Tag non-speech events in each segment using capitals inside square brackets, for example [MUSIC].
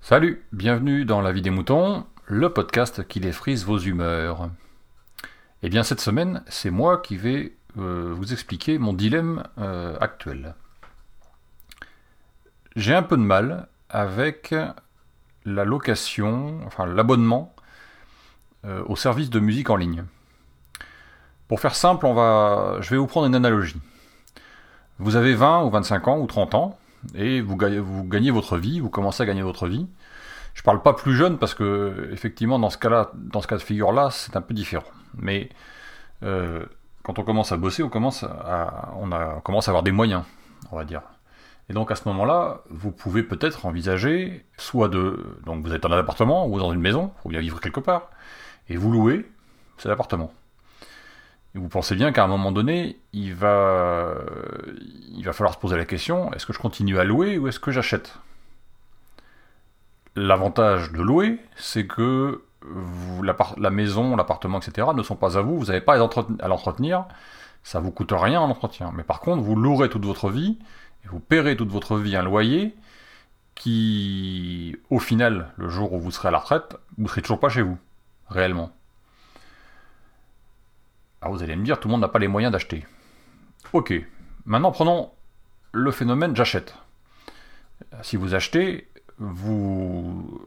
Salut, bienvenue dans La vie des moutons, le podcast qui défrise vos humeurs. Eh bien cette semaine, c'est moi qui vais euh, vous expliquer mon dilemme euh, actuel. J'ai un peu de mal avec la location, enfin l'abonnement euh, au service de musique en ligne. Pour faire simple, on va, je vais vous prendre une analogie. Vous avez 20 ou 25 ans ou 30 ans et vous gagnez, votre vie, vous commencez à gagner votre vie. Je parle pas plus jeune parce que effectivement dans ce cas-là, dans ce cas de figure-là, c'est un peu différent. Mais euh, quand on commence à bosser, on commence à, avoir des moyens, on va dire. Et donc à ce moment-là, vous pouvez peut-être envisager soit de... Donc vous êtes dans un appartement ou dans une maison, faut bien vivre quelque part, et vous louez cet appartement. Et vous pensez bien qu'à un moment donné, il va, il va falloir se poser la question, est-ce que je continue à louer ou est-ce que j'achète? L'avantage de louer, c'est que la, maison, l'appartement, etc. ne sont pas à vous, vous n'avez pas à l'entretenir, ça vous coûte rien en entretien. Mais par contre, vous louerez toute votre vie, et vous paierez toute votre vie un loyer qui, au final, le jour où vous serez à la retraite, vous ne serez toujours pas chez vous, réellement. Vous allez me dire, tout le monde n'a pas les moyens d'acheter. Ok, maintenant prenons le phénomène j'achète. Si vous achetez, vous...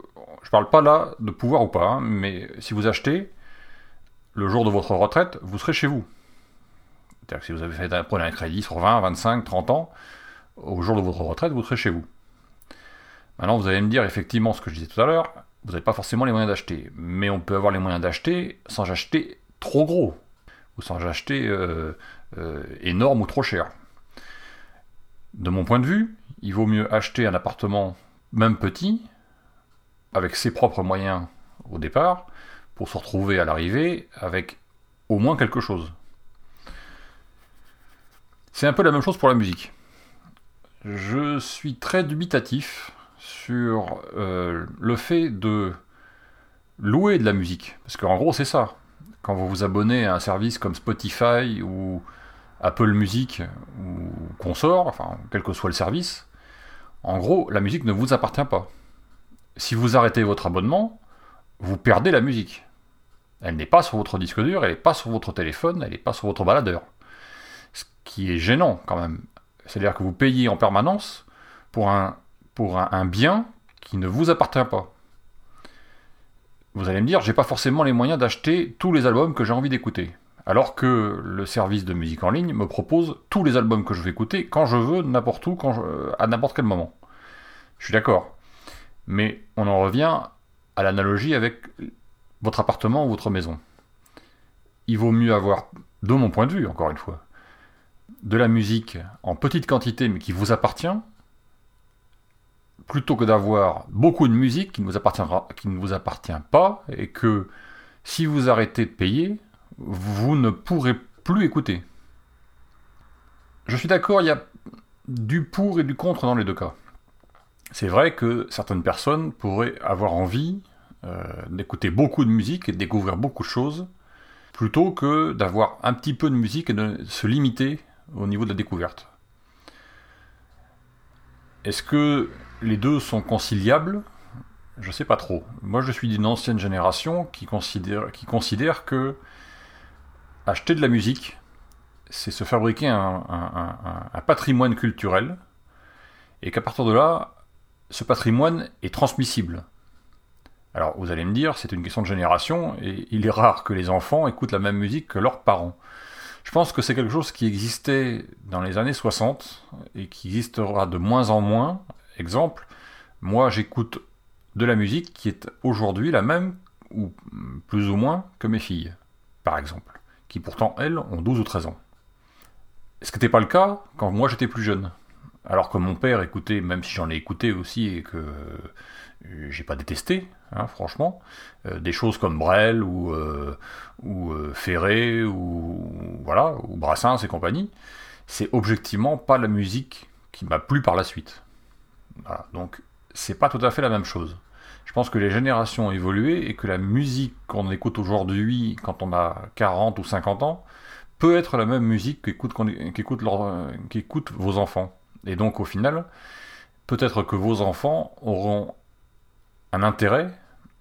Je parle pas là de pouvoir ou pas, hein, mais si vous achetez, le jour de votre retraite, vous serez chez vous. C'est-à-dire que si vous avez fait un, un crédit sur 20, 25, 30 ans, au jour de votre retraite, vous serez chez vous. Maintenant, vous allez me dire effectivement ce que je disais tout à l'heure, vous n'avez pas forcément les moyens d'acheter. Mais on peut avoir les moyens d'acheter sans acheter trop gros, ou sans acheter euh, euh, énorme ou trop cher. De mon point de vue, il vaut mieux acheter un appartement, même petit, avec ses propres moyens au départ, pour se retrouver à l'arrivée avec au moins quelque chose. C'est un peu la même chose pour la musique. Je suis très dubitatif sur euh, le fait de louer de la musique. Parce qu'en gros, c'est ça. Quand vous vous abonnez à un service comme Spotify ou Apple Music ou consort, enfin, quel que soit le service, en gros, la musique ne vous appartient pas. Si vous arrêtez votre abonnement, vous perdez la musique. Elle n'est pas sur votre disque dur, elle n'est pas sur votre téléphone, elle n'est pas sur votre baladeur. Ce qui est gênant quand même. C'est-à-dire que vous payez en permanence pour un, pour un, bien qui ne vous appartient pas. Vous allez me dire, j'ai pas forcément les moyens d'acheter tous les albums que j'ai envie d'écouter. Alors que le service de musique en ligne me propose tous les albums que je veux écouter quand je veux, n'importe où, quand à n'importe quel moment. Je suis d'accord. Mais on en revient à l'analogie avec votre appartement ou votre maison. Il vaut mieux avoir, de mon point de vue, encore une fois, de la musique en petite quantité mais qui vous appartient, plutôt que d'avoir beaucoup de musique qui ne vous appartient pas et que si vous arrêtez de payer, vous ne pourrez plus écouter. Je suis d'accord, il y a du pour et du contre dans les deux cas. C'est vrai que certaines personnes pourraient avoir envie euh, d'écouter beaucoup de musique et de découvrir beaucoup de choses, plutôt que d'avoir un petit peu de musique et de se limiter au niveau de la découverte. Est-ce que les deux sont conciliables? Je ne sais pas trop. Moi, je suis d'une ancienne génération qui considère, que acheter de la musique, c'est se fabriquer un patrimoine culturel, et qu'à partir de là, ce patrimoine est transmissible. Alors, vous allez me dire, c'est une question de génération, et il est rare que les enfants écoutent la même musique que leurs parents. Je pense que c'est quelque chose qui existait dans les années 60 et qui existera de moins en moins. Exemple, moi j'écoute de la musique qui est aujourd'hui la même, ou plus ou moins, que mes filles, par exemple, qui pourtant, elles, ont 12 ou 13 ans. Ce qui n'était pas le cas quand moi j'étais plus jeune. Alors que mon père écoutait, même si j'en ai écouté aussi et que j'ai pas détesté, hein, franchement, euh, des choses comme Brel ou, euh, ou euh, Ferré ou voilà ou Brassens et compagnie, c'est objectivement pas la musique qui m'a plu par la suite. Donc c'est pas tout à fait la même chose. Je pense que les générations ont évolué et que la musique qu'on écoute aujourd'hui quand on a 40 ou 50 ans peut être la même musique qu'écoutent vos enfants. Et donc au final, peut-être que vos enfants auront un intérêt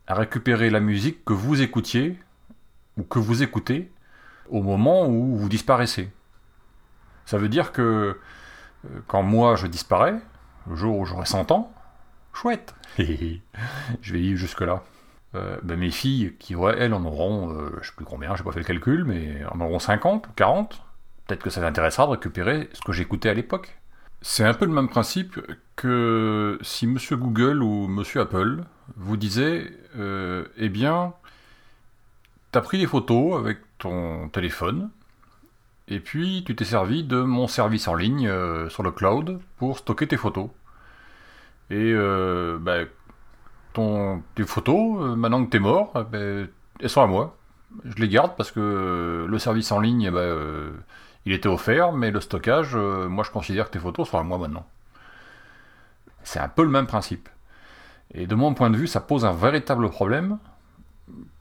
à récupérer la musique que vous écoutiez ou que vous écoutez au moment où vous disparaissez. Ça veut dire que euh, quand moi je disparais, le jour où j'aurai 100 ans, chouette, [LAUGHS] je vais vivre jusque-là. Euh, ben mes filles, qui elles en auront, euh, je sais plus combien, j'ai pas fait le calcul, mais en auront 50 ou 40, peut-être que ça les intéressera de récupérer ce que j'écoutais à l'époque. C'est un peu le même principe que si Monsieur Google ou Monsieur Apple vous disait, euh, eh bien, t'as pris des photos avec ton téléphone, et puis tu t'es servi de mon service en ligne euh, sur le cloud pour stocker tes photos. Et euh, ben, ton, tes photos, maintenant que t'es mort, ben, elles sont à moi. Je les garde parce que le service en ligne, ben, il était offert, mais le stockage, euh, moi je considère que tes photos sont à moi maintenant. C'est un peu le même principe. Et de mon point de vue, ça pose un véritable problème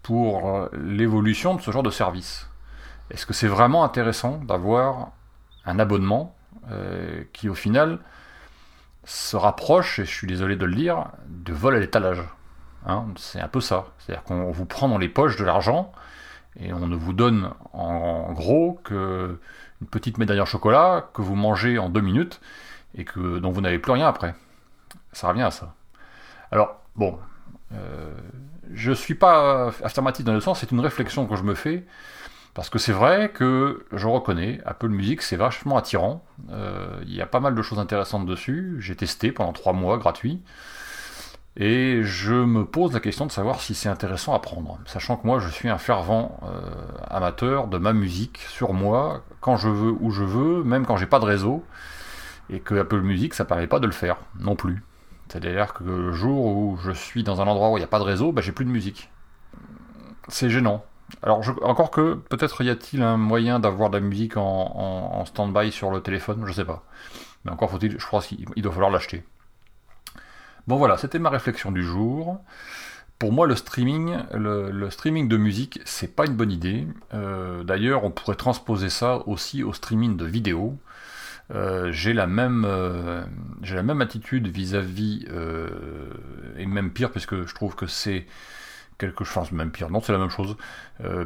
pour euh, l'évolution de ce genre de service. Est-ce que c'est vraiment intéressant d'avoir un abonnement euh, qui au final se rapproche, et je suis désolé de le dire, de vol à l'étalage hein? C'est un peu ça. C'est-à-dire qu'on vous prend dans les poches de l'argent et on ne vous donne en gros que une petite médaille en chocolat que vous mangez en deux minutes et que, dont vous n'avez plus rien après. Ça revient à ça. Alors, bon, euh, je ne suis pas affirmatif dans le sens, c'est une réflexion que je me fais, parce que c'est vrai que je reconnais, Apple Music, c'est vachement attirant. Euh, il y a pas mal de choses intéressantes dessus. J'ai testé pendant trois mois gratuit. Et je me pose la question de savoir si c'est intéressant à prendre, sachant que moi je suis un fervent euh, amateur de ma musique sur moi, quand je veux, où je veux, même quand j'ai pas de réseau, et que Apple Music ça permet pas de le faire non plus. C'est-à-dire que le jour où je suis dans un endroit où il n'y a pas de réseau, bah, j'ai plus de musique. C'est gênant. Alors encore que peut-être y a-t-il un moyen d'avoir de la musique en, stand-by sur le téléphone, je sais pas. Mais encore faut-il, je crois qu'il doit falloir l'acheter. Bon voilà, c'était ma réflexion du jour. Pour moi, le streaming, le, streaming de musique, c'est pas une bonne idée. Euh, d'ailleurs, on pourrait transposer ça aussi au streaming de vidéos. Euh, j'ai la même euh, j'ai la même attitude vis-à-vis et même pire puisque je trouve que c'est quelque chose même pire non c'est la même chose.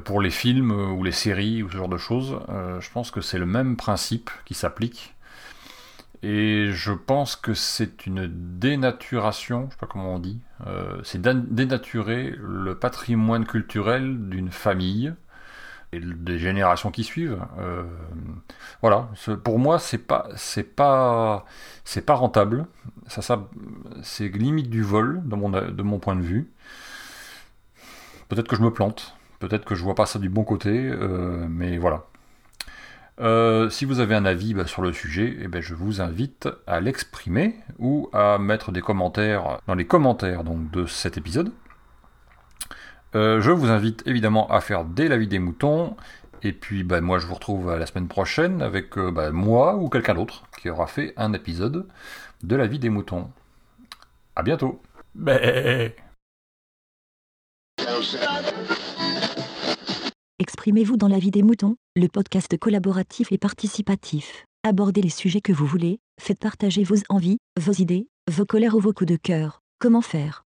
Pour les films ou les séries ou ce genre de choses je pense que c'est le même principe qui s'applique. Et je pense que c'est une dénaturation, je sais pas comment on dit, euh, c'est dénaturer le patrimoine culturel d'une famille et des générations qui suivent. Euh, voilà, pour moi c'est pas c'est pas c'est pas rentable. Ça, c'est limite du vol de mon de mon point de vue. Peut-être que je me plante, peut-être que je vois pas ça du bon côté, euh, mais voilà. Euh, si vous avez un avis bah, sur le sujet, eh ben, je vous invite à l'exprimer ou à mettre des commentaires dans les commentaires donc, de cet épisode. Euh, je vous invite évidemment à faire dès la vie des moutons. Et puis bah, moi je vous retrouve la semaine prochaine avec euh, bah, moi ou quelqu'un d'autre qui aura fait un épisode de la vie des moutons. A bientôt. Exprimez-vous dans la vie des moutons, le podcast collaboratif et participatif. Abordez les sujets que vous voulez, faites partager vos envies, vos idées, vos colères ou vos coups de cœur. Comment faire?